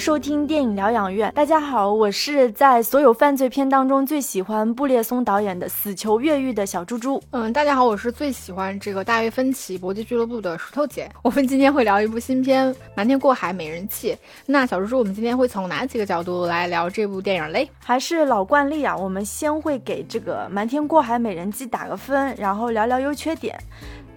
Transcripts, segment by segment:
收听电影疗养院。大家好，我是在所有犯罪片当中最喜欢布列松导演的《死囚越狱》的小猪猪。嗯，大家好，我是最喜欢这个大卫芬奇搏击俱乐部的石头姐。我们今天会聊一部新片《瞒天过海：美人计》。那小猪猪，我们今天会从哪几个角度来聊这部电影嘞？还是老惯例啊，我们先会给这个《瞒天过海：美人计》打个分，然后聊聊优缺点。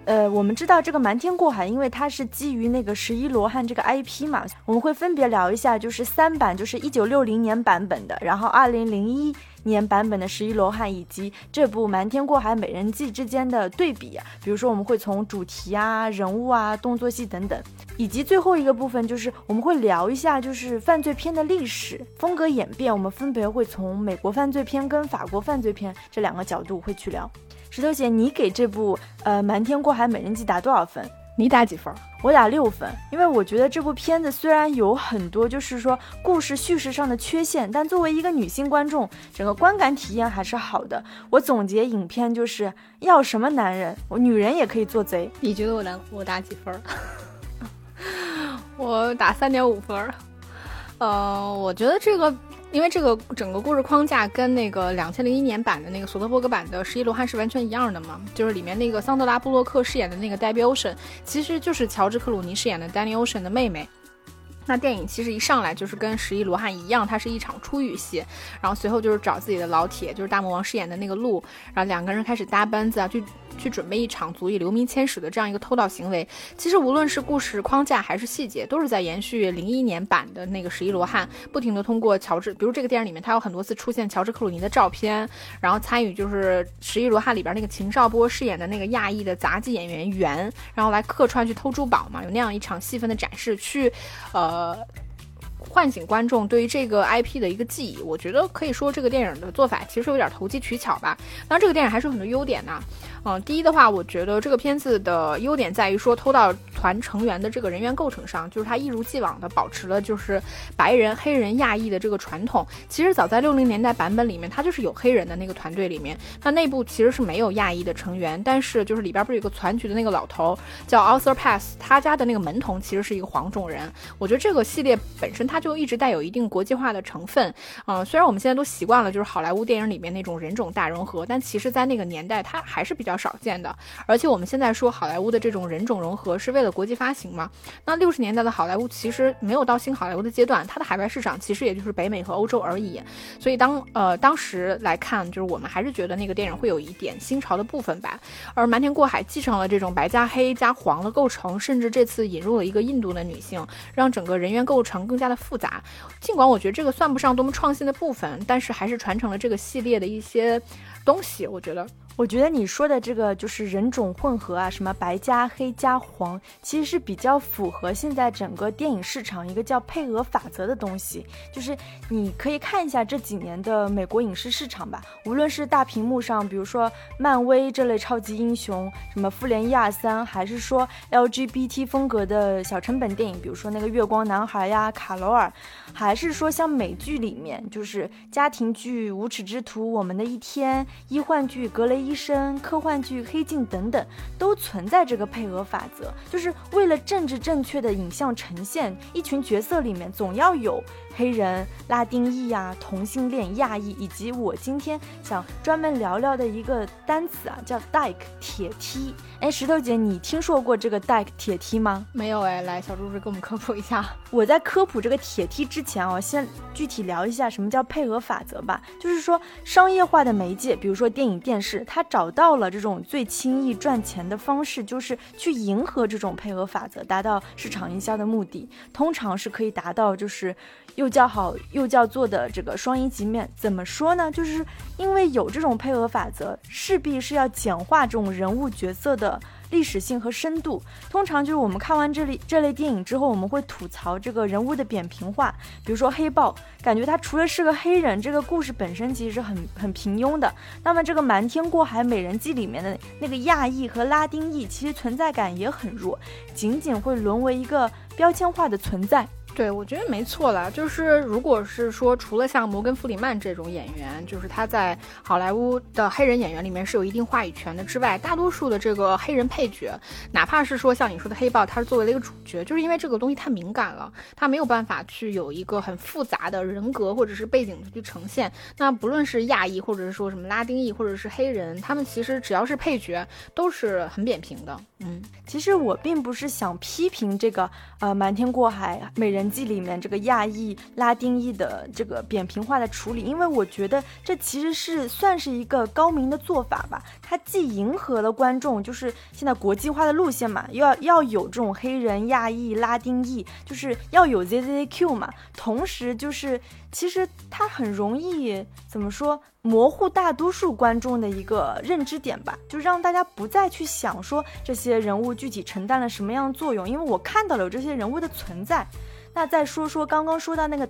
呃，我们知道这个瞒天过海，因为它是基于那个十一罗汉这个 IP 嘛，我们会分别聊一下，就是三版，就是一九六零年版本的，然后二零零一年版本的十一罗汉，以及这部瞒天过海美人计之间的对比。比如说，我们会从主题啊、人物啊、动作戏等等，以及最后一个部分就是我们会聊一下，就是犯罪片的历史风格演变。我们分别会从美国犯罪片跟法国犯罪片这两个角度会去聊。石头姐，你给这部呃《瞒天过海美人计》打多少分？你打几分？我打六分，因为我觉得这部片子虽然有很多就是说故事叙事上的缺陷，但作为一个女性观众，整个观感体验还是好的。我总结影片就是要什么男人，我女人也可以做贼。你觉得我打我打几分？我打三点五分。呃，我觉得这个。因为这个整个故事框架跟那个两千零一年版的那个索德伯格版的《十一罗汉》是完全一样的嘛，就是里面那个桑德拉布洛克饰演的那个黛比·欧神，其实就是乔治·克鲁尼饰演的丹尼·欧神的妹妹。那电影其实一上来就是跟《十一罗汉》一样，它是一场初遇戏，然后随后就是找自己的老铁，就是大魔王饰演的那个鹿，然后两个人开始搭班子啊，去去准备一场足以留名千史的这样一个偷盗行为。其实无论是故事框架还是细节，都是在延续零一年版的那个《十一罗汉》，不停的通过乔治，比如这个电影里面，他有很多次出现乔治克鲁尼的照片，然后参与就是《十一罗汉》里边那个秦少波饰演的那个亚裔的杂技演员袁，然后来客串去偷珠宝嘛，有那样一场戏份的展示，去呃。唤醒观众对于这个 IP 的一个记忆，我觉得可以说这个电影的做法其实有点投机取巧吧。当然，这个电影还是有很多优点的。嗯，第一的话，我觉得这个片子的优点在于说偷盗团成员的这个人员构成上，就是它一如既往的保持了就是白人、黑人、亚裔的这个传统。其实早在六零年代版本里面，它就是有黑人的那个团队里面，它内部其实是没有亚裔的成员，但是就是里边不是有个船局的那个老头叫 Arthur Pass，他家的那个门童其实是一个黄种人。我觉得这个系列本身它它就一直带有一定国际化的成分。嗯，虽然我们现在都习惯了就是好莱坞电影里面那种人种大融合，但其实在那个年代它还是比较。少见的，而且我们现在说好莱坞的这种人种融合是为了国际发行嘛？那六十年代的好莱坞其实没有到新好莱坞的阶段，它的海外市场其实也就是北美和欧洲而已。所以当呃当时来看，就是我们还是觉得那个电影会有一点新潮的部分吧。而《瞒天过海》继承了这种白加黑加黄的构成，甚至这次引入了一个印度的女性，让整个人员构成更加的复杂。尽管我觉得这个算不上多么创新的部分，但是还是传承了这个系列的一些东西。我觉得。我觉得你说的这个就是人种混合啊，什么白加黑加黄，其实是比较符合现在整个电影市场一个叫配额法则的东西。就是你可以看一下这几年的美国影视市场吧，无论是大屏幕上，比如说漫威这类超级英雄，什么复联一二三，还是说 LGBT 风格的小成本电影，比如说那个月光男孩呀、卡罗尔，还是说像美剧里面，就是家庭剧无耻之徒、我们的一天、医患剧格雷。医生、科幻剧、黑镜等等，都存在这个配额法则，就是为了政治正确的影像呈现。一群角色里面总要有黑人、拉丁裔啊、同性恋、亚裔，以及我今天想专门聊聊的一个单词啊，叫 “dike” 铁梯。哎，石头姐，你听说过这个 “dike” 铁梯吗？没有哎，来，小猪猪给我们科普一下。我在科普这个铁梯之前啊，先具体聊一下什么叫配额法则吧。就是说，商业化的媒介，比如说电影、电视，它找到了这种最轻易赚钱的方式，就是去迎合这种配额法则，达到市场营销的目的。通常是可以达到，就是又叫好又叫座的这个双赢局面。怎么说呢？就是因为有这种配额法则，势必是要简化这种人物角色的。历史性和深度，通常就是我们看完这类这类电影之后，我们会吐槽这个人物的扁平化。比如说黑豹，感觉他除了是个黑人，这个故事本身其实是很很平庸的。那么这个《瞒天过海：美人计》里面的那个亚裔和拉丁裔，其实存在感也很弱，仅仅会沦为一个标签化的存在。对，我觉得没错了。就是如果是说，除了像摩根·弗里曼这种演员，就是他在好莱坞的黑人演员里面是有一定话语权的之外，大多数的这个黑人配角，哪怕是说像你说的黑豹，他是作为了一个主角，就是因为这个东西太敏感了，他没有办法去有一个很复杂的人格或者是背景去呈现。那不论是亚裔，或者是说什么拉丁裔，或者是黑人，他们其实只要是配角，都是很扁平的。嗯，其实我并不是想批评这个呃《瞒天过海》美人。记里面这个亚裔、拉丁裔的这个扁平化的处理，因为我觉得这其实是算是一个高明的做法吧。它既迎合了观众，就是现在国际化的路线嘛，要要有这种黑人、亚裔、拉丁裔，就是要有 ZZQ 嘛。同时，就是其实它很容易怎么说？模糊大多数观众的一个认知点吧，就让大家不再去想说这些人物具体承担了什么样的作用，因为我看到了有这些人物的存在。那再说说刚刚说到那个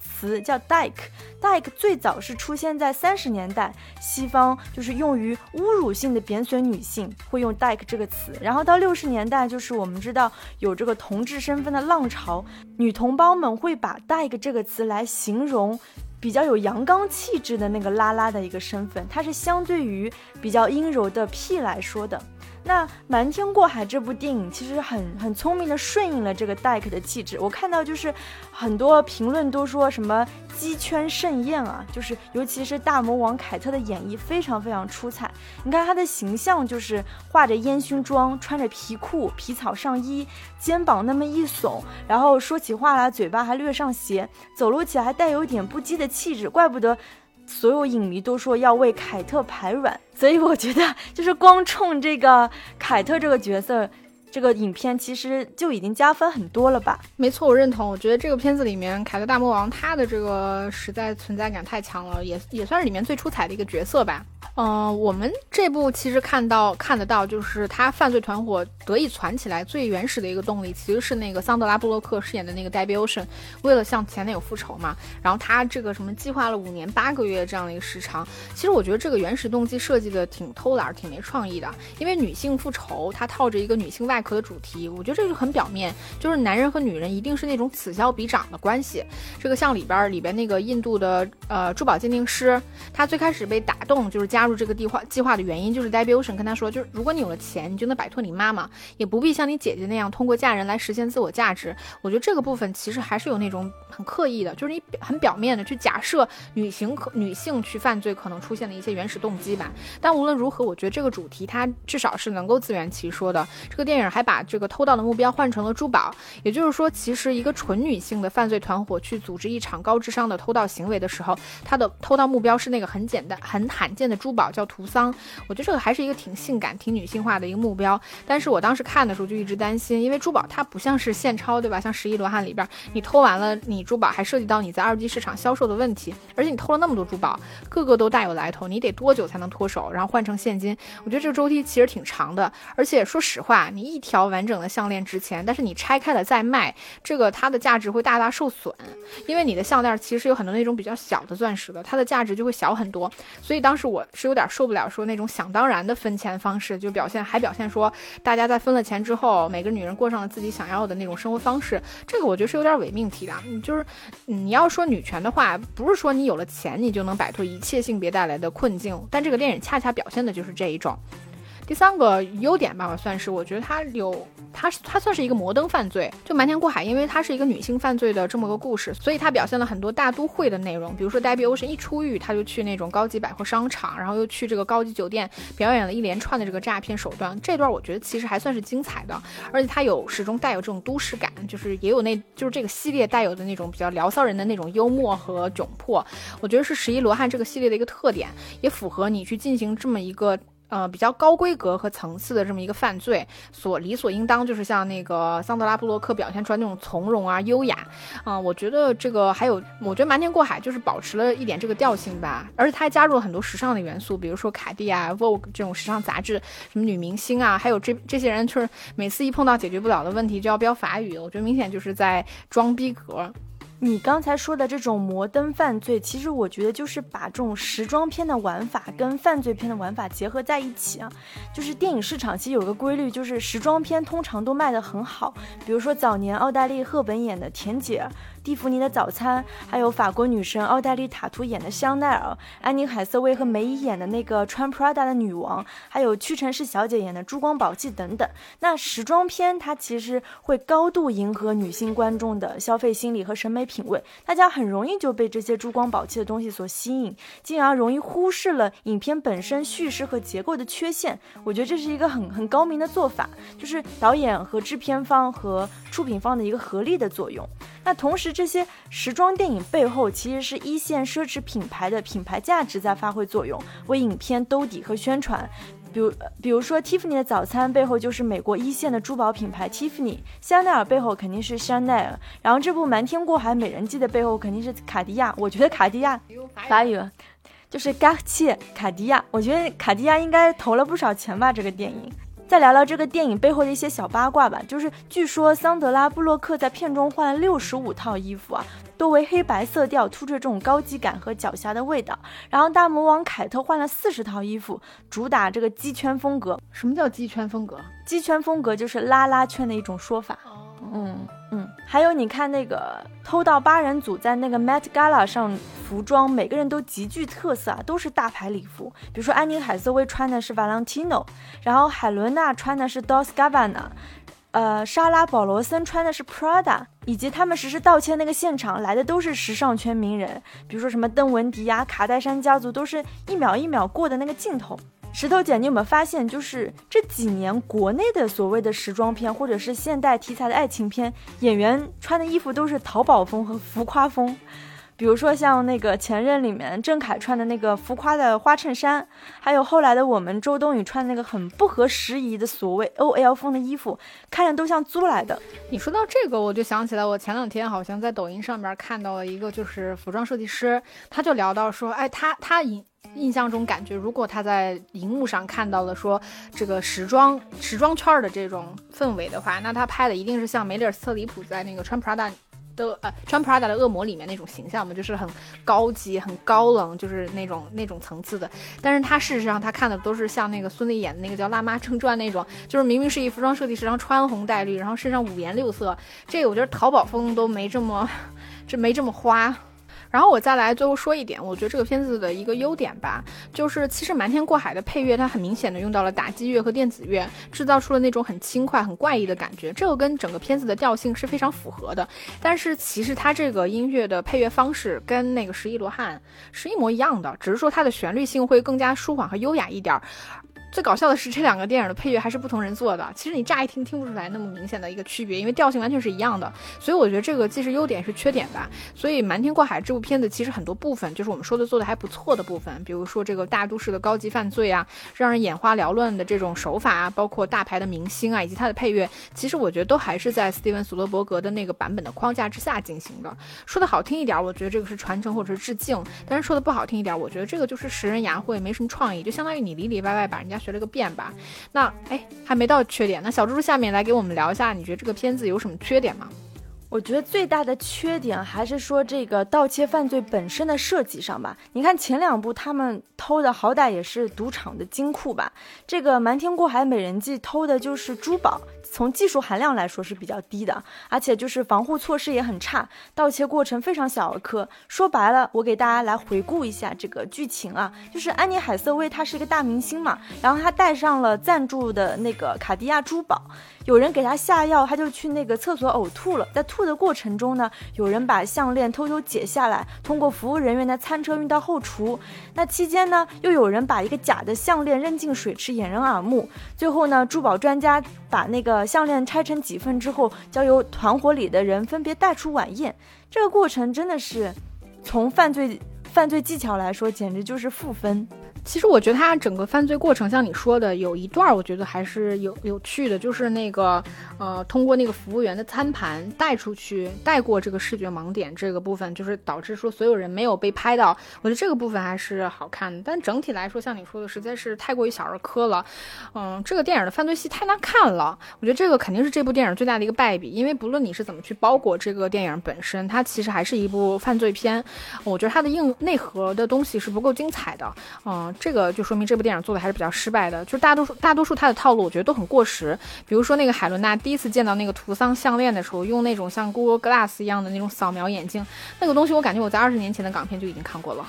词叫 dyke，dyke 最早是出现在三十年代，西方就是用于侮辱性的贬损女性，会用 dyke 这个词。然后到六十年代，就是我们知道有这个同志身份的浪潮，女同胞们会把 dyke 这个词来形容比较有阳刚气质的那个拉拉的一个身份，它是相对于比较阴柔的 P 来说的。那《瞒天过海》这部电影其实很很聪明的顺应了这个 Dyke 的气质。我看到就是很多评论都说什么鸡圈盛宴啊，就是尤其是大魔王凯特的演绎非常非常出彩。你看他的形象就是画着烟熏妆，穿着皮裤、皮草上衣，肩膀那么一耸，然后说起话来嘴巴还略上斜，走路起来还带有点不羁的气质，怪不得。所有影迷都说要为凯特排卵，所以我觉得就是光冲这个凯特这个角色，这个影片其实就已经加分很多了吧？没错，我认同。我觉得这个片子里面凯特大魔王他的这个实在存在感太强了，也也算是里面最出彩的一个角色吧。嗯，我们这部其实看到看得到，就是他犯罪团伙得以攒起来最原始的一个动力，其实是那个桑德拉布洛克饰演的那个 Debbie Ocean，为了向前男友复仇嘛。然后他这个什么计划了五年八个月这样的一个时长。其实我觉得这个原始动机设计的挺偷懒，挺没创意的。因为女性复仇，它套着一个女性外壳的主题，我觉得这就很表面，就是男人和女人一定是那种此消彼长的关系。这个像里边里边那个印度的呃珠宝鉴定师，他最开始被打动就是加。入这个计划计划的原因就是 Debbie Ocean 跟他说，就是如果你有了钱，你就能摆脱你妈妈，也不必像你姐姐那样通过嫁人来实现自我价值。我觉得这个部分其实还是有那种很刻意的，就是你很表面的去假设女性可女性去犯罪可能出现的一些原始动机吧。但无论如何，我觉得这个主题它至少是能够自圆其说的。这个电影还把这个偷盗的目标换成了珠宝，也就是说，其实一个纯女性的犯罪团伙去组织一场高智商的偷盗行为的时候，他的偷盗目标是那个很简单、很罕见的珠。宝叫图桑，我觉得这个还是一个挺性感、挺女性化的一个目标。但是我当时看的时候就一直担心，因为珠宝它不像是现钞，对吧？像十一罗汉里边，你偷完了你珠宝，还涉及到你在二级市场销售的问题。而且你偷了那么多珠宝，个个都大有来头，你得多久才能脱手，然后换成现金？我觉得这个周期其实挺长的。而且说实话，你一条完整的项链值钱，但是你拆开了再卖，这个它的价值会大大受损。因为你的项链其实有很多那种比较小的钻石的，它的价值就会小很多。所以当时我。是有点受不了，说那种想当然的分钱方式，就表现还表现说，大家在分了钱之后，每个女人过上了自己想要的那种生活方式，这个我觉得是有点伪命题的。你就是你要说女权的话，不是说你有了钱你就能摆脱一切性别带来的困境，但这个电影恰恰表现的就是这一种。第三个优点吧，算是我觉得它有，它是它算是一个摩登犯罪，就瞒天过海，因为它是一个女性犯罪的这么个故事，所以它表现了很多大都会的内容。比如说，Debbie Ocean 一出狱，他就去那种高级百货商场，然后又去这个高级酒店，表演了一连串的这个诈骗手段。这段我觉得其实还算是精彩的，而且它有始终带有这种都市感，就是也有那就是这个系列带有的那种比较聊骚人的那种幽默和窘迫。我觉得是十一罗汉这个系列的一个特点，也符合你去进行这么一个。呃，比较高规格和层次的这么一个犯罪，所理所应当就是像那个桑德拉布洛克表现出来那种从容啊、优雅啊。我觉得这个还有，我觉得《瞒天过海》就是保持了一点这个调性吧，而且它还加入了很多时尚的元素，比如说卡地啊、Vogue 这种时尚杂志，什么女明星啊，还有这这些人就是每次一碰到解决不了的问题就要飙法语，我觉得明显就是在装逼格。你刚才说的这种摩登犯罪，其实我觉得就是把这种时装片的玩法跟犯罪片的玩法结合在一起啊。就是电影市场其实有个规律，就是时装片通常都卖得很好。比如说早年奥黛丽·赫本演的《甜姐》。蒂芙尼的早餐，还有法国女神奥黛丽·塔图演的香奈儿，安妮·海瑟薇和梅姨演的那个穿 Prada 的女王，还有屈臣氏小姐演的珠光宝气等等。那时装片它其实会高度迎合女性观众的消费心理和审美品味，大家很容易就被这些珠光宝气的东西所吸引，进而容易忽视了影片本身叙事和结构的缺陷。我觉得这是一个很很高明的做法，就是导演和制片方和出品方的一个合力的作用。那同时，这些时装电影背后其实是一线奢侈品牌的品牌价值在发挥作用，为影片兜底和宣传。比如，比如说，Tiffany 的早餐背后就是美国一线的珠宝品牌 Tiffany；香奈儿背后肯定是香奈儿。然后，这部《瞒天过海：美人计》的背后肯定是卡地亚。我觉得卡地亚法语就是 g a c t i e 卡地亚。我觉得卡地亚应该投了不少钱吧，这个电影。再聊聊这个电影背后的一些小八卦吧，就是据说桑德拉布洛克在片中换了六十五套衣服啊，多为黑白色调，突出这种高级感和狡黠的味道。然后大魔王凯特换了四十套衣服，主打这个鸡圈风格。什么叫鸡圈风格？鸡圈风格就是拉拉圈的一种说法。嗯嗯，还有你看那个偷盗八人组在那个 Met Gala 上服装，每个人都极具特色啊，都是大牌礼服。比如说安妮海瑟薇穿的是 Valentino，然后海伦娜穿的是 Dolce Gabbana，呃，莎拉保罗森穿的是 Prada，以及他们实施盗窃那个现场来的都是时尚圈名人，比如说什么邓文迪呀、卡戴珊家族，都是一秒一秒过的那个镜头。石头姐，你有没有发现，就是这几年国内的所谓的时装片，或者是现代题材的爱情片，演员穿的衣服都是淘宝风和浮夸风。比如说像那个《前任》里面郑恺穿的那个浮夸的花衬衫，还有后来的我们周冬雨穿的那个很不合时宜的所谓 OL 风的衣服，看着都像租来的。你说到这个，我就想起来，我前两天好像在抖音上面看到了一个，就是服装设计师，他就聊到说，哎，他他印印象中感觉，如果他在荧幕上看到了说这个时装时装圈的这种氛围的话，那他拍的一定是像梅丽尔·斯特里普在那个穿 Prada。的呃，穿 Prada 的恶魔里面那种形象嘛，就是很高级、很高冷，就是那种那种层次的。但是他事实上他看的都是像那个孙俪演的那个叫《辣妈正传》那种，就是明明是一服装设计师，然后穿红戴绿，然后身上五颜六色。这个我觉得淘宝风都没这么，这没这么花。然后我再来最后说一点，我觉得这个片子的一个优点吧，就是其实《瞒天过海》的配乐，它很明显的用到了打击乐和电子乐，制造出了那种很轻快、很怪异的感觉，这个跟整个片子的调性是非常符合的。但是其实它这个音乐的配乐方式跟那个《十一罗汉》是一模一样的，只是说它的旋律性会更加舒缓和优雅一点。最搞笑的是，这两个电影的配乐还是不同人做的。其实你乍一听听不出来那么明显的一个区别，因为调性完全是一样的。所以我觉得这个既是优点是缺点吧。所以《瞒天过海》这部片子其实很多部分就是我们说的做的还不错的部分，比如说这个大都市的高级犯罪啊，让人眼花缭乱的这种手法啊，包括大牌的明星啊，以及它的配乐，其实我觉得都还是在斯蒂文·索德伯格的那个版本的框架之下进行的。说的好听一点，我觉得这个是传承或者是致敬；但是说的不好听一点，我觉得这个就是拾人牙慧，没什么创意，就相当于你里里外外把人家学了个遍吧。那哎，还没到缺点。那小猪猪下面来给我们聊一下，你觉得这个片子有什么缺点吗？我觉得最大的缺点还是说这个盗窃犯罪本身的设计上吧。你看前两部他们偷的好歹也是赌场的金库吧，这个瞒天过海美人计偷的就是珠宝。从技术含量来说是比较低的，而且就是防护措施也很差，盗窃过程非常小儿科。说白了，我给大家来回顾一下这个剧情啊，就是安妮海瑟薇她是一个大明星嘛，然后她带上了赞助的那个卡地亚珠宝，有人给她下药，她就去那个厕所呕吐了，在吐的过程中呢，有人把项链偷偷解下来，通过服务人员的餐车运到后厨，那期间呢，又有人把一个假的项链扔进水池掩人耳目，最后呢，珠宝专家把那个。项链拆成几份之后，交由团伙里的人分别带出晚宴。这个过程真的是，从犯罪犯罪技巧来说，简直就是负分。其实我觉得他整个犯罪过程，像你说的，有一段我觉得还是有有趣的，就是那个呃，通过那个服务员的餐盘带出去，带过这个视觉盲点这个部分，就是导致说所有人没有被拍到。我觉得这个部分还是好看的，但整体来说，像你说的，实在是太过于小儿科了。嗯，这个电影的犯罪戏太难看了，我觉得这个肯定是这部电影最大的一个败笔，因为不论你是怎么去包裹这个电影本身，它其实还是一部犯罪片。我觉得它的硬内核的东西是不够精彩的。嗯。这个就说明这部电影做的还是比较失败的，就是大多数大多数他的套路，我觉得都很过时。比如说那个海伦娜第一次见到那个图桑项链的时候，用那种像 Google Glass 一样的那种扫描眼镜，那个东西我感觉我在二十年前的港片就已经看过了，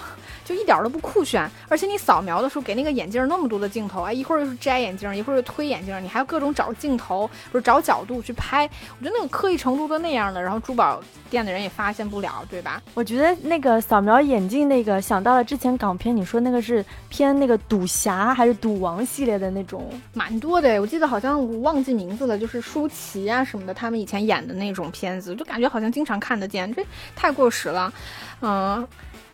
就一点都不酷炫。而且你扫描的时候给那个眼镜那么多的镜头，哎，一会儿又是摘眼镜，一会儿又推眼镜，你还要各种找镜头，不是找角度去拍，我觉得那个刻意程度都那样的，然后珠宝店的人也发现不了，对吧？我觉得那个扫描眼镜那个想到了之前港片，你说那个是。偏那个赌侠还是赌王系列的那种，蛮多的。我记得好像我忘记名字了，就是舒淇啊什么的，他们以前演的那种片子，就感觉好像经常看得见，这太过时了，嗯。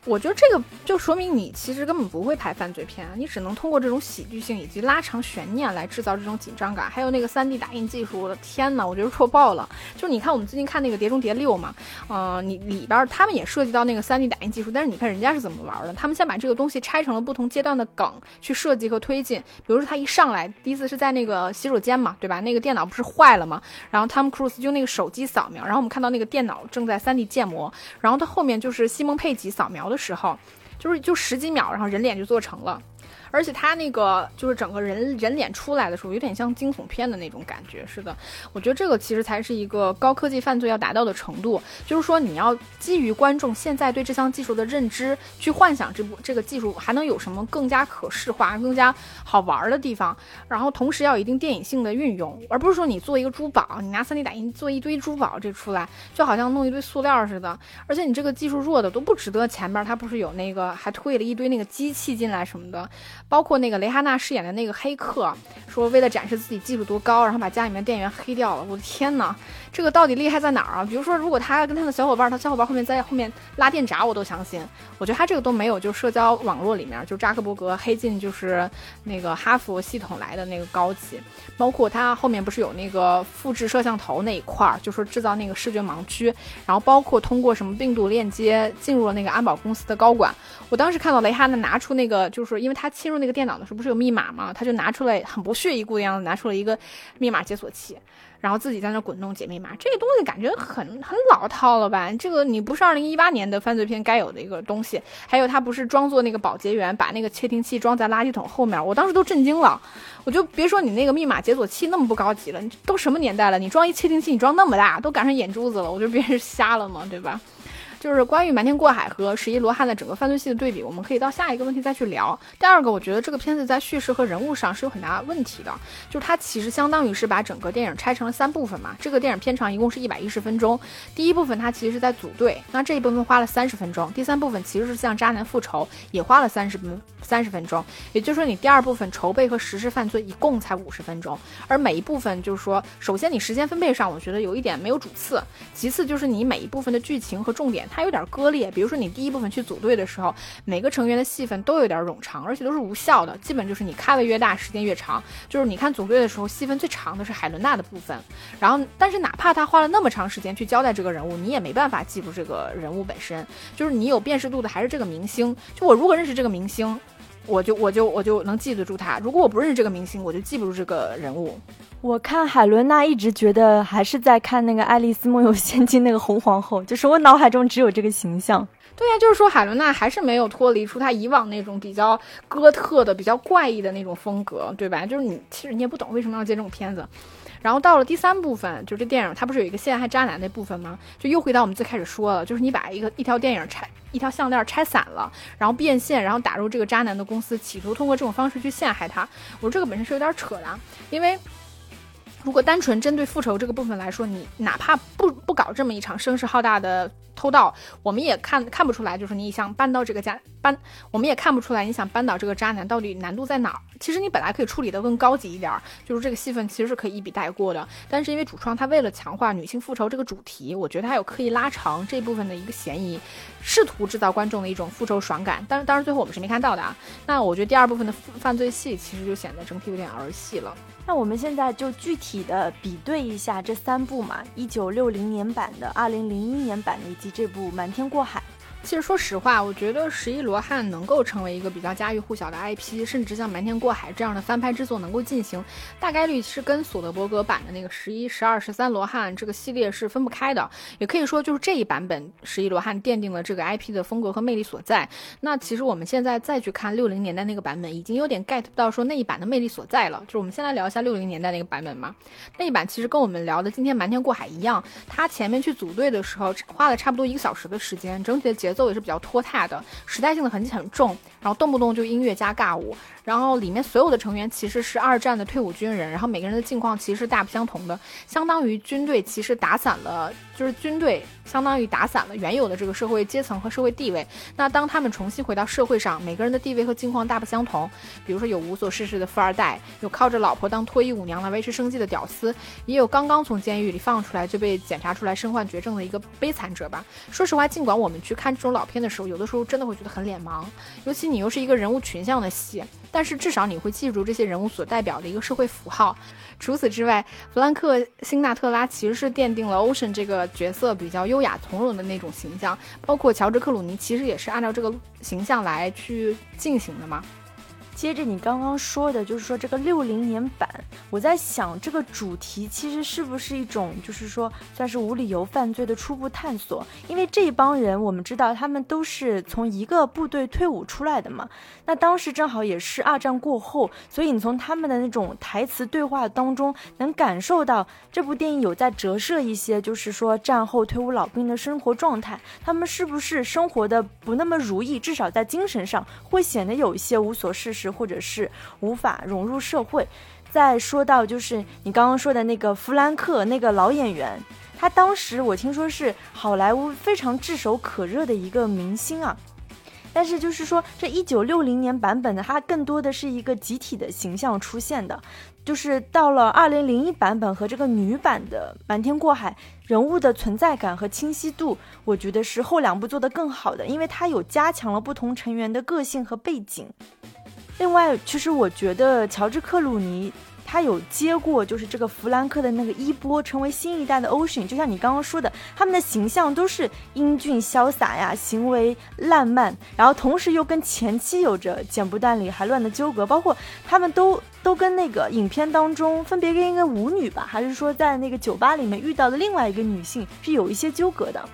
我觉得这个就说明你其实根本不会拍犯罪片，你只能通过这种喜剧性以及拉长悬念来制造这种紧张感。还有那个 3D 打印技术，我的天呐，我觉得戳爆了。就是你看我们最近看那个《碟中谍六》嘛，嗯，你里边他们也涉及到那个 3D 打印技术，但是你看人家是怎么玩的？他们先把这个东西拆成了不同阶段的梗去设计和推进。比如说他一上来第一次是在那个洗手间嘛，对吧？那个电脑不是坏了吗？然后 Tom Cruise 用那个手机扫描，然后我们看到那个电脑正在 3D 建模，然后他后面就是西蒙佩吉扫描的时候。就是就十几秒，然后人脸就做成了。而且他那个就是整个人人脸出来的时候，有点像惊悚片的那种感觉似的。我觉得这个其实才是一个高科技犯罪要达到的程度，就是说你要基于观众现在对这项技术的认知，去幻想这部这个技术还能有什么更加可视化、更加好玩的地方，然后同时要有一定电影性的运用，而不是说你做一个珠宝，你拿 3D 打印做一堆珠宝这出来，就好像弄一堆塑料似的。而且你这个技术弱的都不值得前面他不是有那个还推了一堆那个机器进来什么的。包括那个雷哈娜饰演的那个黑客，说为了展示自己技术多高，然后把家里面电源黑掉了。我的天呐，这个到底厉害在哪儿啊？比如说，如果他跟他的小伙伴，他小伙伴后面在后面拉电闸，我都相信。我觉得他这个都没有，就社交网络里面，就扎克伯格黑进就是那个哈佛系统来的那个高级。包括他后面不是有那个复制摄像头那一块儿，就说制造那个视觉盲区，然后包括通过什么病毒链接进入了那个安保公司的高管。我当时看到雷哈娜拿出那个，就是因为他侵入。那个电脑的时候不是有密码吗？他就拿出来很不屑一顾的样子，拿出了一个密码解锁器，然后自己在那滚动解密码。这个东西感觉很很老套了吧？这个你不是二零一八年的犯罪片该有的一个东西。还有他不是装作那个保洁员，把那个窃听器装在垃圾桶后面，我当时都震惊了。我就别说你那个密码解锁器那么不高级了，你都什么年代了？你装一窃听器，你装那么大，都赶上眼珠子了。我就别人瞎了嘛？对吧？就是关于瞒天过海和十一罗汉的整个犯罪戏的对比，我们可以到下一个问题再去聊。第二个，我觉得这个片子在叙事和人物上是有很大问题的，就是它其实相当于是把整个电影拆成了三部分嘛。这个电影片长一共是一百一十分钟，第一部分它其实是在组队，那这一部分花了三十分钟。第三部分其实是向渣男复仇，也花了三十分三十分钟。也就是说，你第二部分筹备和实施犯罪一共才五十分钟，而每一部分就是说，首先你时间分配上，我觉得有一点没有主次，其次就是你每一部分的剧情和重点。它有点割裂，比如说你第一部分去组队的时候，每个成员的戏份都有点冗长，而且都是无效的，基本就是你开的越大，时间越长。就是你看组队的时候，戏份最长的是海伦娜的部分，然后但是哪怕他花了那么长时间去交代这个人物，你也没办法记住这个人物本身。就是你有辨识度的还是这个明星。就我如果认识这个明星，我就我就我就能记得住他；如果我不认识这个明星，我就记不住这个人物。我看海伦娜一直觉得还是在看那个《爱丽丝梦游仙境》那个红皇后，就是我脑海中只有这个形象。对呀，就是说海伦娜还是没有脱离出她以往那种比较哥特的、比较怪异的那种风格，对吧？就是你其实你也不懂为什么要接这种片子。然后到了第三部分，就这电影它不是有一个陷害渣男那部分吗？就又回到我们最开始说了，就是你把一个一条电影拆一条项链拆散了，然后变现，然后打入这个渣男的公司，企图通过这种方式去陷害他。我说这个本身是有点扯的，因为。如果单纯针对复仇这个部分来说，你哪怕不不搞这么一场声势浩大的偷盗，我们也看看不出来，就是你想搬到这个家我们也看不出来你想扳倒这个渣男到底难度在哪儿。其实你本来可以处理的更高级一点，就是这个戏份其实是可以一笔带过的。但是因为主创他为了强化女性复仇这个主题，我觉得他有刻意拉长这部分的一个嫌疑，试图制造观众的一种复仇爽感。但是当然最后我们是没看到的啊。那我觉得第二部分的犯罪戏其实就显得整体有点儿戏了。那我们现在就具体的比对一下这三部嘛，一九六零年版的、二零零一年版的以及这部《瞒天过海》。其实说实话，我觉得《十一罗汉》能够成为一个比较家喻户晓的 IP，甚至像《瞒天过海》这样的翻拍之作能够进行，大概率是跟索德伯格版的那个十一、十二、十三罗汉这个系列是分不开的。也可以说，就是这一版本《十一罗汉》奠定了这个 IP 的风格和魅力所在。那其实我们现在再去看六零年代那个版本，已经有点 get 不到说那一版的魅力所在了。就是我们先来聊一下六零年代那个版本嘛。那一版其实跟我们聊的今天《瞒天过海》一样，它前面去组队的时候花了差不多一个小时的时间，整体的节节奏也是比较拖沓。的时代性的痕迹很重，然后动不动就音乐加尬舞，然后里面所有的成员其实是二战的退伍军人，然后每个人的境况其实是大不相同的，相当于军队其实打散了，就是军队相当于打散了原有的这个社会阶层和社会地位。那当他们重新回到社会上，每个人的地位和境况大不相同，比如说有无所事事的富二代，有靠着老婆当脱衣舞娘来维持生计的屌丝，也有刚刚从监狱里放出来就被检查出来身患绝症的一个悲惨者吧。说实话，尽管我们去看这种老片的时候，有的时候真的会觉得很脸盲，尤其你你又是一个人物群像的戏，但是至少你会记住这些人物所代表的一个社会符号。除此之外，弗兰克·辛纳特拉其实是奠定了 Ocean 这个角色比较优雅从容的那种形象，包括乔治·克鲁尼其实也是按照这个形象来去进行的嘛。接着你刚刚说的，就是说这个六零年版，我在想这个主题其实是不是一种，就是说算是无理由犯罪的初步探索？因为这帮人我们知道他们都是从一个部队退伍出来的嘛，那当时正好也是二战过后，所以你从他们的那种台词对话当中能感受到这部电影有在折射一些，就是说战后退伍老兵的生活状态，他们是不是生活的不那么如意，至少在精神上会显得有一些无所事事。或者是无法融入社会。再说到就是你刚刚说的那个弗兰克那个老演员，他当时我听说是好莱坞非常炙手可热的一个明星啊。但是就是说这一九六零年版本的他更多的是一个集体的形象出现的，就是到了二零零一版本和这个女版的《瞒天过海》，人物的存在感和清晰度，我觉得是后两部做的更好的，因为它有加强了不同成员的个性和背景。另外，其实我觉得乔治克鲁尼他有接过，就是这个弗兰克的那个衣钵，成为新一代的 Ocean。就像你刚刚说的，他们的形象都是英俊潇洒呀，行为烂漫，然后同时又跟前妻有着剪不断理还乱的纠葛，包括他们都都跟那个影片当中分别跟一个舞女吧，还是说在那个酒吧里面遇到的另外一个女性是有一些纠葛的。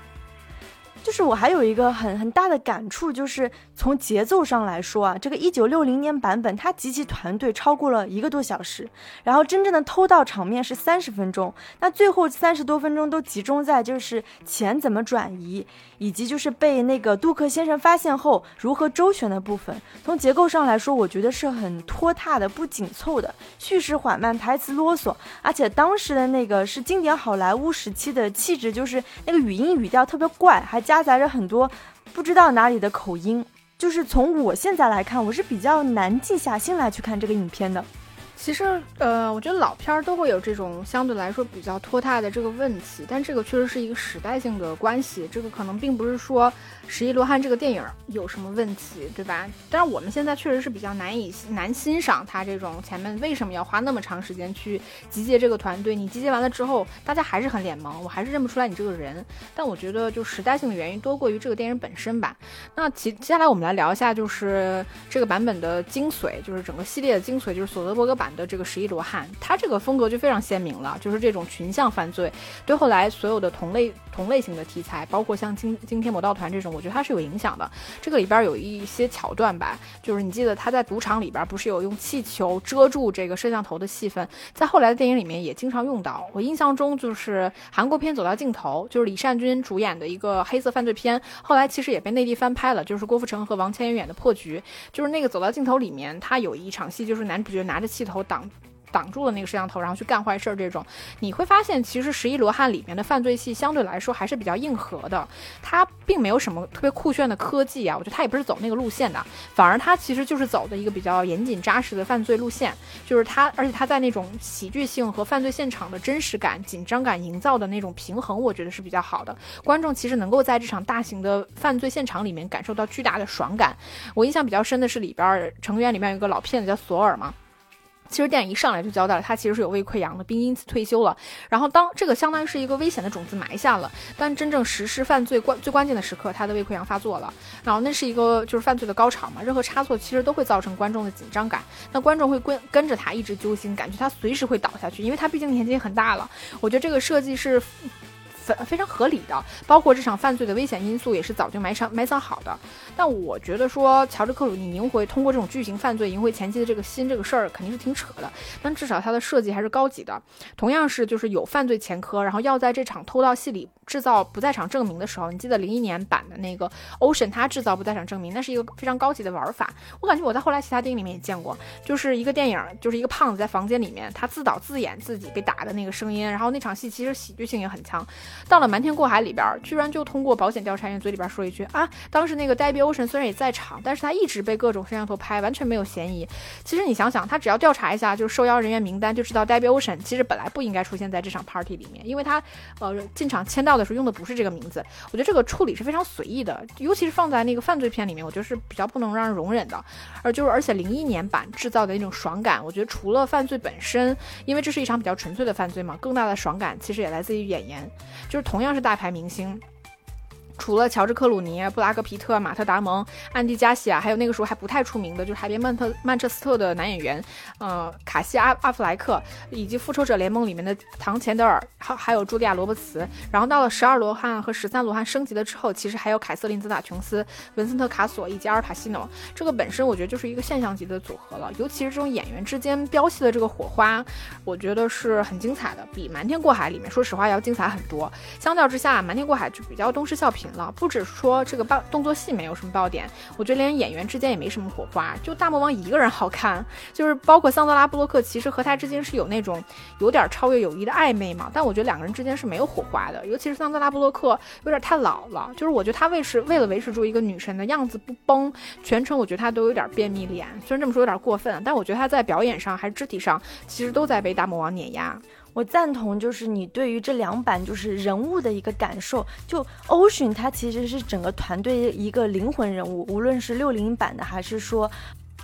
就是我还有一个很很大的感触，就是从节奏上来说啊，这个一九六零年版本，它集齐团队超过了一个多小时，然后真正的偷盗场面是三十分钟，那最后三十多分钟都集中在就是钱怎么转移，以及就是被那个杜克先生发现后如何周旋的部分。从结构上来说，我觉得是很拖沓的、不紧凑的，叙事缓慢，台词啰嗦，而且当时的那个是经典好莱坞时期的气质，就是那个语音语调特别怪，还夹杂着很多不知道哪里的口音，就是从我现在来看，我是比较难静下心来去看这个影片的。其实，呃，我觉得老片儿都会有这种相对来说比较拖沓的这个问题，但这个确实是一个时代性的关系。这个可能并不是说《十一罗汉》这个电影有什么问题，对吧？但是我们现在确实是比较难以难欣赏他这种前面为什么要花那么长时间去集结这个团队？你集结完了之后，大家还是很脸盲，我还是认不出来你这个人。但我觉得就时代性的原因多过于这个电影本身吧。那其接下来我们来聊一下，就是这个版本的精髓，就是整个系列的精髓，就是索德伯格版。的这个十一罗汉，他这个风格就非常鲜明了，就是这种群像犯罪，对后来所有的同类同类型的题材，包括像惊惊天魔盗团这种，我觉得它是有影响的。这个里边有一些桥段吧，就是你记得他在赌场里边不是有用气球遮住这个摄像头的戏份，在后来的电影里面也经常用到。我印象中就是韩国片《走到尽头》，就是李善均主演的一个黑色犯罪片，后来其实也被内地翻拍了，就是郭富城和王千源演的《破局》，就是那个《走到尽头》里面，他有一场戏，就是男主角拿着气头。挡挡住了那个摄像头，然后去干坏事儿这种，你会发现其实《十一罗汉》里面的犯罪戏相对来说还是比较硬核的，它并没有什么特别酷炫的科技啊，我觉得它也不是走那个路线的，反而它其实就是走的一个比较严谨扎实的犯罪路线，就是它，而且它在那种喜剧性和犯罪现场的真实感、紧张感营造的那种平衡，我觉得是比较好的，观众其实能够在这场大型的犯罪现场里面感受到巨大的爽感。我印象比较深的是里边成员里面有一个老骗子叫索尔嘛。其实电影一上来就交代了，他其实是有胃溃疡的，并因此退休了。然后当这个相当于是一个危险的种子埋下了，但真正实施犯罪关最关键的时刻，他的胃溃疡发作了。然后那是一个就是犯罪的高潮嘛，任何差错其实都会造成观众的紧张感，那观众会跟跟着他一直揪心，感觉他随时会倒下去，因为他毕竟年纪很大了。我觉得这个设计是。非非常合理的，包括这场犯罪的危险因素也是早就埋藏埋藏好的。但我觉得说乔治克鲁尼赢回通过这种巨型犯罪赢回前妻的这个心这个事儿肯定是挺扯的，但至少他的设计还是高级的。同样是就是有犯罪前科，然后要在这场偷盗戏里制造不在场证明的时候，你记得零一年版的那个 Ocean 他制造不在场证明，那是一个非常高级的玩法。我感觉我在后来其他电影里面也见过，就是一个电影就是一个胖子在房间里面他自导自演自己被打的那个声音，然后那场戏其实喜剧性也很强。到了瞒天过海里边，居然就通过保险调查员嘴里边说一句啊，当时那个代表欧神虽然也在场，但是他一直被各种摄像头拍，完全没有嫌疑。其实你想想，他只要调查一下就是受邀人员名单，就知道 Debbie Ocean 其实本来不应该出现在这场 party 里面，因为他呃进场签到的时候用的不是这个名字。我觉得这个处理是非常随意的，尤其是放在那个犯罪片里面，我觉得是比较不能让人容忍的。而就是而且零一年版制造的那种爽感，我觉得除了犯罪本身，因为这是一场比较纯粹的犯罪嘛，更大的爽感其实也来自于演员，就是。同样是大牌明星。除了乔治·克鲁尼、布拉格·皮特、马特·达蒙、安迪·加西亚，还有那个时候还不太出名的，就是《海边曼特曼彻斯特》的男演员，呃，卡西·阿阿弗莱克，以及《复仇者联盟》里面的唐·钱德尔，还还有茱莉亚·罗伯茨。然后到了十二罗汉和十三罗汉升级了之后，其实还有凯瑟琳·泽塔琼斯、文森特·卡索以及阿尔·帕西诺。这个本身我觉得就是一个现象级的组合了，尤其是这种演员之间飙戏的这个火花，我觉得是很精彩的，比《瞒天过海》里面说实话要精彩很多。相较之下，《瞒天过海》就比较东施效颦。不止说这个爆动作戏没有什么爆点，我觉得连演员之间也没什么火花，就大魔王一个人好看，就是包括桑德拉布洛克，其实和他之间是有那种有点超越友谊的暧昧嘛，但我觉得两个人之间是没有火花的，尤其是桑德拉布洛克有点太老了，就是我觉得他为是为了维持住一个女神的样子不崩，全程我觉得他都有点便秘脸，虽然这么说有点过分，但我觉得他在表演上还是肢体上，其实都在被大魔王碾压。我赞同，就是你对于这两版就是人物的一个感受。就 Ocean，他其实是整个团队一个灵魂人物，无论是六零版的还是说。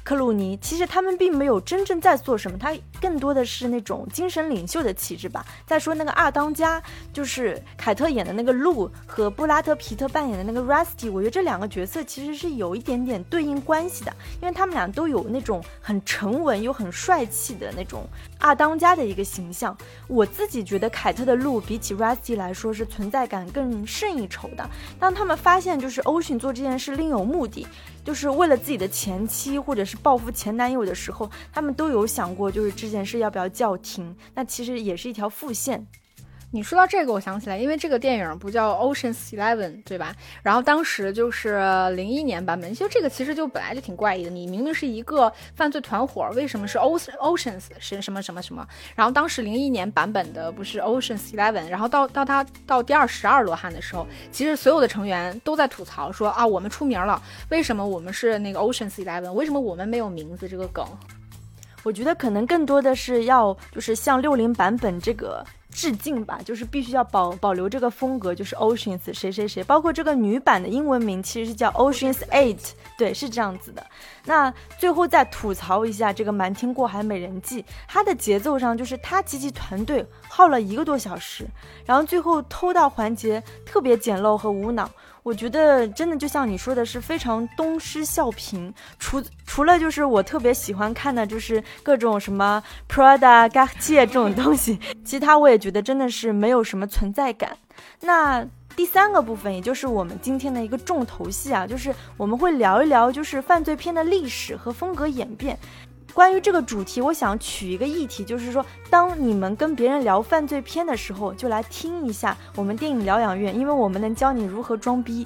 克鲁尼其实他们并没有真正在做什么，他更多的是那种精神领袖的气质吧。再说那个二当家，就是凯特演的那个路和布拉德皮特扮演的那个 Rusty，我觉得这两个角色其实是有一点点对应关系的，因为他们俩都有那种很沉稳又很帅气的那种二当家的一个形象。我自己觉得凯特的路比起 Rusty 来说是存在感更胜一筹的。当他们发现就是 Ocean 做这件事另有目的。就是为了自己的前妻，或者是报复前男友的时候，他们都有想过，就是这件事要不要叫停。那其实也是一条副线。你说到这个，我想起来，因为这个电影不叫 Ocean's Eleven，对吧？然后当时就是零一年版本，其实这个其实就本来就挺怪异的。你明明是一个犯罪团伙，为什么是 Ocean Ocean's 是什么什么什么？然后当时零一年版本的不是 Ocean's Eleven，然后到到他到第二十二罗汉的时候，其实所有的成员都在吐槽说啊，我们出名了，为什么我们是那个 Ocean's Eleven？为什么我们没有名字？这个梗，我觉得可能更多的是要就是像六零版本这个。致敬吧，就是必须要保保留这个风格，就是 Oceans 谁谁谁，包括这个女版的英文名其实是叫 Oceans Eight，对，是这样子的。那最后再吐槽一下这个《瞒天过海美人计》，它的节奏上就是他集齐团队耗了一个多小时，然后最后偷盗环节特别简陋和无脑。我觉得真的就像你说的，是非常东施效颦。除除了就是我特别喜欢看的，就是各种什么 Prada、g a c c i 这种东西，其他我也觉得真的是没有什么存在感。那第三个部分，也就是我们今天的一个重头戏啊，就是我们会聊一聊就是犯罪片的历史和风格演变。关于这个主题，我想取一个议题，就是说，当你们跟别人聊犯罪片的时候，就来听一下我们电影疗养院，因为我们能教你如何装逼。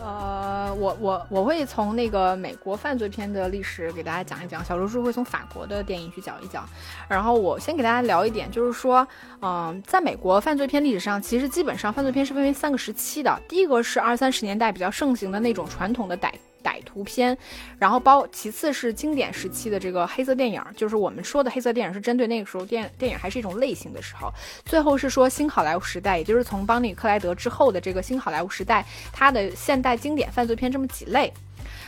呃，我我我会从那个美国犯罪片的历史给大家讲一讲，小刘叔会从法国的电影去讲一讲。然后我先给大家聊一点，就是说，嗯，在美国犯罪片历史上，其实基本上犯罪片是分为三个时期的。第一个是二三十年代比较盛行的那种传统的歹。歹徒片，然后包其次是经典时期的这个黑色电影，就是我们说的黑色电影是针对那个时候电电影还是一种类型的时候。最后是说新好莱坞时代，也就是从邦尼克莱德之后的这个新好莱坞时代，它的现代经典犯罪片这么几类。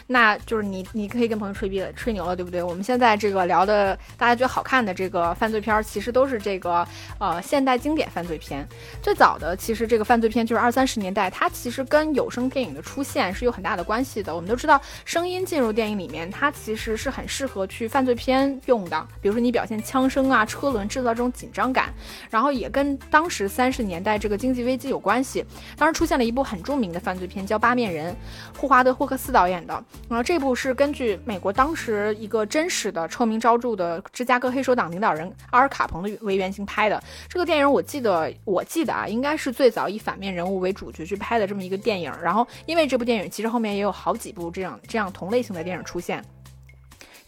那就是你，你可以跟朋友吹逼了，吹牛了，对不对？我们现在这个聊的，大家觉得好看的这个犯罪片儿，其实都是这个呃现代经典犯罪片。最早的其实这个犯罪片就是二三十年代，它其实跟有声电影的出现是有很大的关系的。我们都知道，声音进入电影里面，它其实是很适合去犯罪片用的。比如说你表现枪声啊、车轮，制造这种紧张感，然后也跟当时三十年代这个经济危机有关系。当时出现了一部很著名的犯罪片，叫《八面人》，霍华德·霍克斯导演的。然后这部是根据美国当时一个真实的臭名昭著的芝加哥黑手党领导人阿尔卡彭的为原型拍的这个电影，我记得我记得啊，应该是最早以反面人物为主角去拍的这么一个电影。然后因为这部电影，其实后面也有好几部这样这样同类型的电影出现。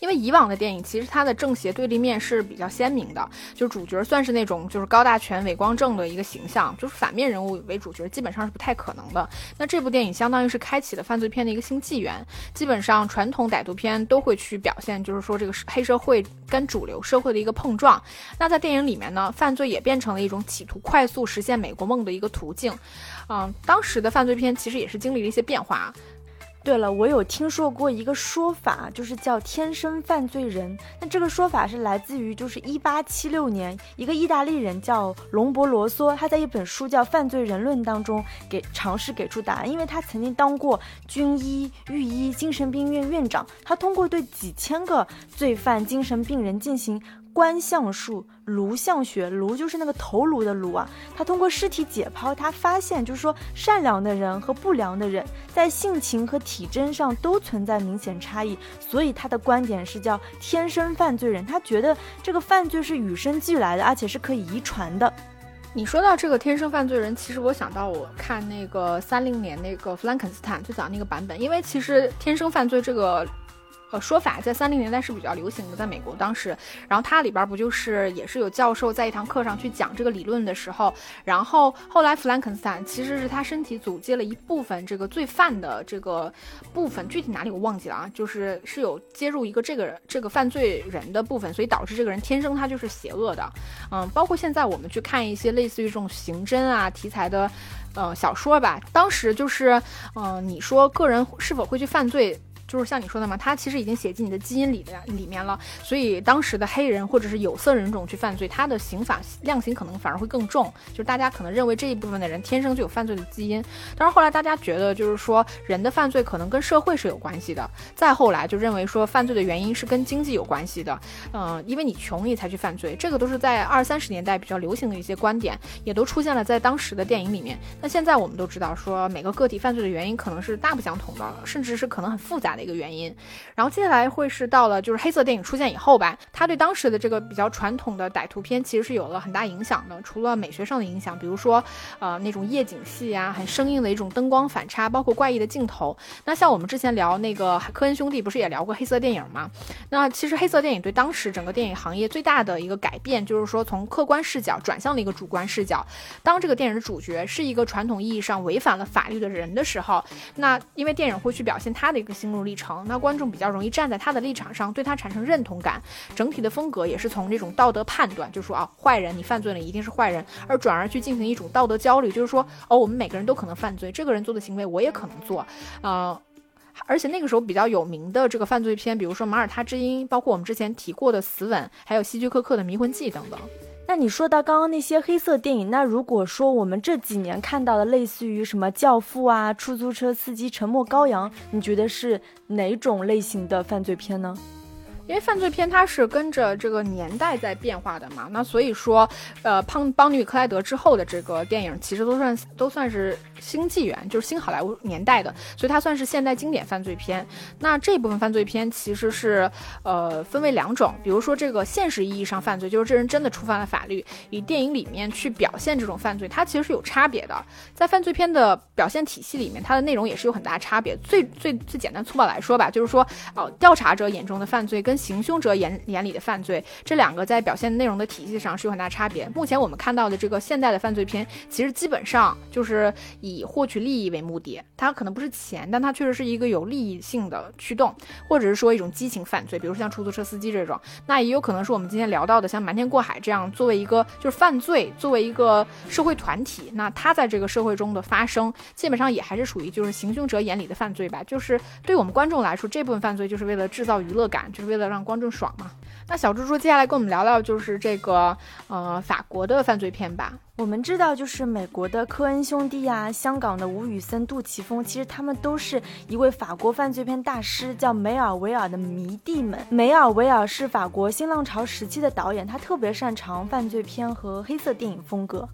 因为以往的电影其实它的正邪对立面是比较鲜明的，就主角算是那种就是高大全、伟光正的一个形象，就是反面人物为主角基本上是不太可能的。那这部电影相当于是开启了犯罪片的一个新纪元，基本上传统歹徒片都会去表现，就是说这个黑社会跟主流社会的一个碰撞。那在电影里面呢，犯罪也变成了一种企图快速实现美国梦的一个途径。嗯，当时的犯罪片其实也是经历了一些变化。对了，我有听说过一个说法，就是叫“天生犯罪人”。那这个说法是来自于，就是一八七六年，一个意大利人叫隆博罗梭，他在一本书叫《犯罪人论》当中给尝试给出答案，因为他曾经当过军医、御医、精神病院院长，他通过对几千个罪犯、精神病人进行。观相术、颅相学，颅就是那个头颅的颅啊。他通过尸体解剖，他发现就是说，善良的人和不良的人在性情和体征上都存在明显差异。所以他的观点是叫天生犯罪人。他觉得这个犯罪是与生俱来的，而且是可以遗传的。你说到这个天生犯罪人，其实我想到我看那个三零年那个弗兰肯斯坦最早那个版本，因为其实天生犯罪这个。呃，说法在三零年代是比较流行的，在美国当时，然后它里边不就是也是有教授在一堂课上去讲这个理论的时候，然后后来弗兰肯斯坦其实是他身体组接了一部分这个罪犯的这个部分，具体哪里我忘记了啊，就是是有接入一个这个人这个犯罪人的部分，所以导致这个人天生他就是邪恶的，嗯，包括现在我们去看一些类似于这种刑侦啊题材的，呃小说吧，当时就是，嗯，你说个人是否会去犯罪？就是像你说的嘛，他其实已经写进你的基因里的里面了，所以当时的黑人或者是有色人种去犯罪，他的刑法量刑可能反而会更重。就是大家可能认为这一部分的人天生就有犯罪的基因，但是后来大家觉得就是说人的犯罪可能跟社会是有关系的，再后来就认为说犯罪的原因是跟经济有关系的，嗯，因为你穷你才去犯罪，这个都是在二三十年代比较流行的一些观点，也都出现了在当时的电影里面。那现在我们都知道说每个个体犯罪的原因可能是大不相同的，甚至是可能很复杂的。一个原因，然后接下来会是到了就是黑色电影出现以后吧，它对当时的这个比较传统的歹徒片其实是有了很大影响的。除了美学上的影响，比如说呃那种夜景戏啊，很生硬的一种灯光反差，包括怪异的镜头。那像我们之前聊那个科恩兄弟，不是也聊过黑色电影吗？那其实黑色电影对当时整个电影行业最大的一个改变，就是说从客观视角转向了一个主观视角。当这个电影的主角是一个传统意义上违反了法律的人的时候，那因为电影会去表现他的一个心路历。历程，那观众比较容易站在他的立场上，对他产生认同感。整体的风格也是从这种道德判断，就说啊，坏人你犯罪了一定是坏人，而转而去进行一种道德焦虑，就是说哦，我们每个人都可能犯罪，这个人做的行为我也可能做，呃，而且那个时候比较有名的这个犯罪片，比如说《马耳他之音》，包括我们之前提过的《死吻》，还有希区柯克的《迷魂记》等等。那你说到刚刚那些黑色电影，那如果说我们这几年看到的类似于什么《教父》啊、《出租车司机》、《沉默羔羊》，你觉得是哪种类型的犯罪片呢？因为犯罪片它是跟着这个年代在变化的嘛，那所以说，呃，邦邦尼克莱德之后的这个电影其实都算都算是新纪元，就是新好莱坞年代的，所以它算是现代经典犯罪片。那这部分犯罪片其实是呃分为两种，比如说这个现实意义上犯罪，就是这人真的触犯了法律，以电影里面去表现这种犯罪，它其实是有差别的。在犯罪片的表现体系里面，它的内容也是有很大差别。最最最简单粗暴来说吧，就是说哦，调查者眼中的犯罪跟行凶者眼眼里的犯罪，这两个在表现内容的体系上是有很大差别。目前我们看到的这个现代的犯罪片，其实基本上就是以获取利益为目的，它可能不是钱，但它确实是一个有利益性的驱动，或者是说一种激情犯罪，比如像出租车司机这种。那也有可能是我们今天聊到的，像瞒天过海这样，作为一个就是犯罪，作为一个社会团体，那它在这个社会中的发生，基本上也还是属于就是行凶者眼里的犯罪吧。就是对我们观众来说，这部分犯罪就是为了制造娱乐感，就是为了让观众爽嘛。那小猪猪接下来跟我们聊聊，就是这个呃法国的犯罪片吧。我们知道，就是美国的科恩兄弟呀，香港的吴宇森、杜琪峰，其实他们都是一位法国犯罪片大师，叫梅尔维尔的迷弟们。梅尔维尔是法国新浪潮时期的导演，他特别擅长犯罪片和黑色电影风格。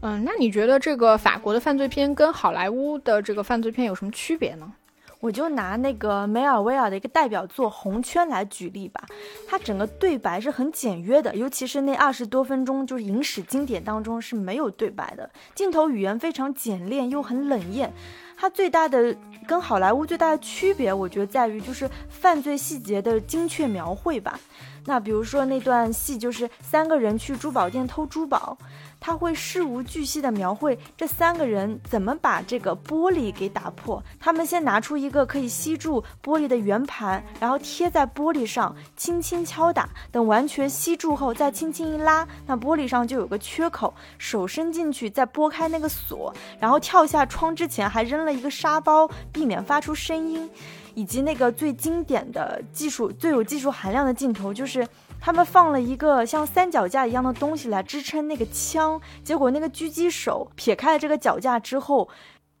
嗯，那你觉得这个法国的犯罪片跟好莱坞的这个犯罪片有什么区别呢？我就拿那个梅尔维尔的一个代表作《红圈》来举例吧，它整个对白是很简约的，尤其是那二十多分钟，就是影史经典当中是没有对白的，镜头语言非常简练又很冷艳。它最大的跟好莱坞最大的区别，我觉得在于就是犯罪细节的精确描绘吧。那比如说那段戏，就是三个人去珠宝店偷珠宝。他会事无巨细地描绘这三个人怎么把这个玻璃给打破。他们先拿出一个可以吸住玻璃的圆盘，然后贴在玻璃上，轻轻敲打。等完全吸住后，再轻轻一拉，那玻璃上就有个缺口。手伸进去，再拨开那个锁，然后跳下窗之前还扔了一个沙包，避免发出声音。以及那个最经典的技术、最有技术含量的镜头，就是。他们放了一个像三脚架一样的东西来支撑那个枪，结果那个狙击手撇开了这个脚架之后，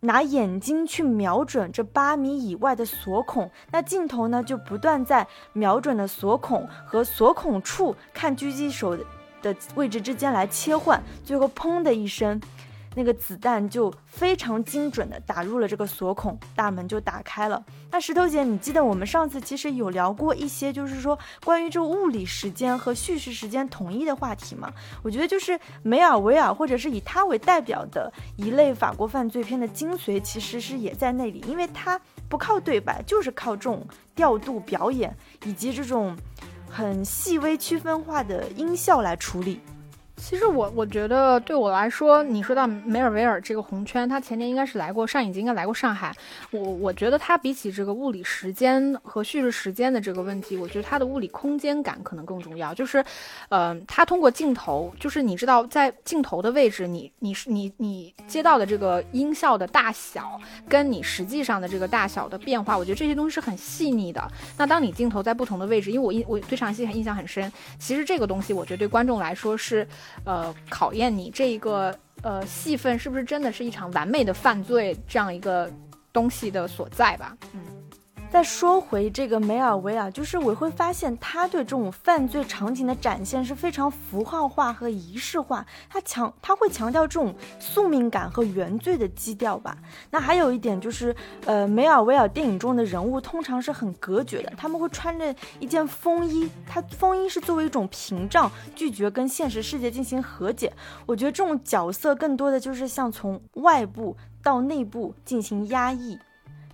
拿眼睛去瞄准这八米以外的锁孔，那镜头呢就不断在瞄准的锁孔和锁孔处看狙击手的位置之间来切换，最后砰的一声。那个子弹就非常精准的打入了这个锁孔，大门就打开了。那石头姐，你记得我们上次其实有聊过一些，就是说关于这物理时间和叙事时间统一的话题吗？我觉得就是梅尔维尔或者是以他为代表的一类法国犯罪片的精髓，其实是也在那里，因为它不靠对白，就是靠这种调度、表演以及这种很细微区分化的音效来处理。其实我我觉得对我来说，你说到梅尔维尔这个红圈，他前年应该是来过上影节，应该来过上海。我我觉得他比起这个物理时间和叙事时间的这个问题，我觉得他的物理空间感可能更重要。就是，呃，他通过镜头，就是你知道在镜头的位置，你你是你你接到的这个音效的大小，跟你实际上的这个大小的变化，我觉得这些东西是很细腻的。那当你镜头在不同的位置，因为我印我对场戏很印象很深，其实这个东西我觉得对观众来说是。呃，考验你这一个呃戏份是不是真的是一场完美的犯罪这样一个东西的所在吧？嗯。再说回这个梅尔维尔，就是我会发现他对这种犯罪场景的展现是非常符号化和仪式化，他强他会强调这种宿命感和原罪的基调吧。那还有一点就是，呃，梅尔维尔电影中的人物通常是很隔绝的，他们会穿着一件风衣，他风衣是作为一种屏障，拒绝跟现实世界进行和解。我觉得这种角色更多的就是像从外部到内部进行压抑。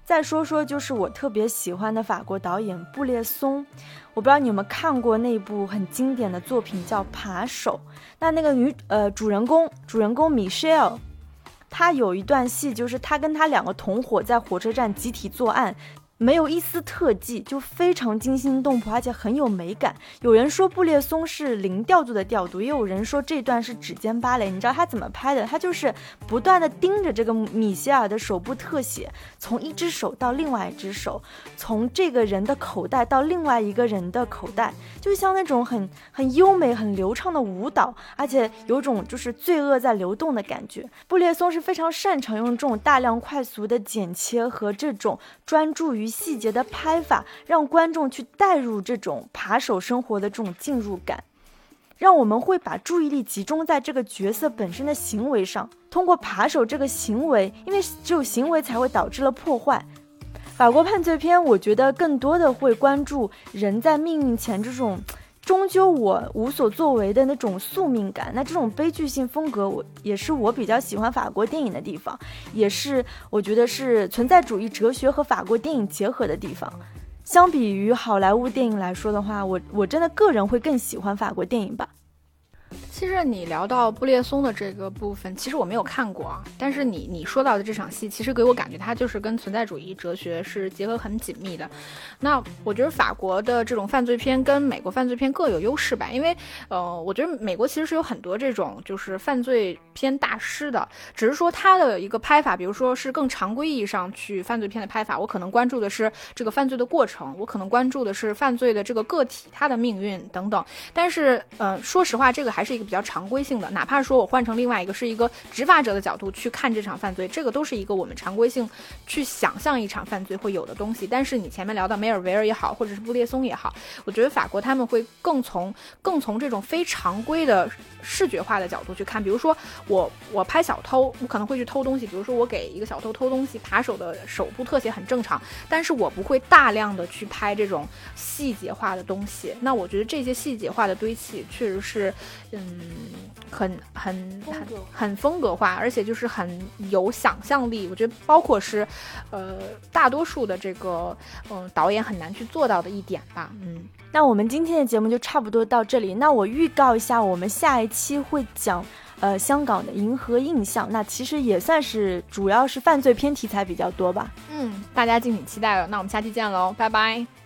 再说说，就是我特别喜欢的法国导演布列松，我不知道你有没有看过那部很经典的作品叫《扒手》。那那个女呃主人公，主人公 Michelle，她有一段戏，就是她跟她两个同伙在火车站集体作案。没有一丝特技，就非常惊心动魄，而且很有美感。有人说布列松是零调度的调度，也有人说这段是指尖芭蕾。你知道他怎么拍的？他就是不断的盯着这个米歇尔的手部特写，从一只手到另外一只手，从这个人的口袋到另外一个人的口袋，就像那种很很优美、很流畅的舞蹈，而且有种就是罪恶在流动的感觉。布列松是非常擅长用这种大量快速的剪切和这种专注于。细节的拍法，让观众去带入这种扒手生活的这种进入感，让我们会把注意力集中在这个角色本身的行为上。通过扒手这个行为，因为只有行为才会导致了破坏。法国犯罪片，我觉得更多的会关注人在命运前这种。终究我无所作为的那种宿命感，那这种悲剧性风格，我也是我比较喜欢法国电影的地方，也是我觉得是存在主义哲学和法国电影结合的地方。相比于好莱坞电影来说的话，我我真的个人会更喜欢法国电影吧。其实你聊到布列松的这个部分，其实我没有看过啊。但是你你说到的这场戏，其实给我感觉它就是跟存在主义哲学是结合很紧密的。那我觉得法国的这种犯罪片跟美国犯罪片各有优势吧，因为呃，我觉得美国其实是有很多这种就是犯罪片大师的，只是说他的一个拍法，比如说是更常规意义上去犯罪片的拍法，我可能关注的是这个犯罪的过程，我可能关注的是犯罪的这个个体他的命运等等。但是呃，说实话，这个还是一个。比较常规性的，哪怕说我换成另外一个是一个执法者的角度去看这场犯罪，这个都是一个我们常规性去想象一场犯罪会有的东西。但是你前面聊到梅尔维尔也好，或者是布列松也好，我觉得法国他们会更从更从这种非常规的视觉化的角度去看。比如说我我拍小偷，我可能会去偷东西，比如说我给一个小偷偷东西，扒手的手部特写很正常，但是我不会大量的去拍这种细节化的东西。那我觉得这些细节化的堆砌确实是，嗯。嗯，很很很很风格化，而且就是很有想象力。我觉得包括是，呃，大多数的这个嗯导演很难去做到的一点吧。嗯，那我们今天的节目就差不多到这里。那我预告一下，我们下一期会讲呃香港的《银河印象》，那其实也算是主要是犯罪片题材比较多吧。嗯，大家敬请期待了。那我们下期见喽，拜拜。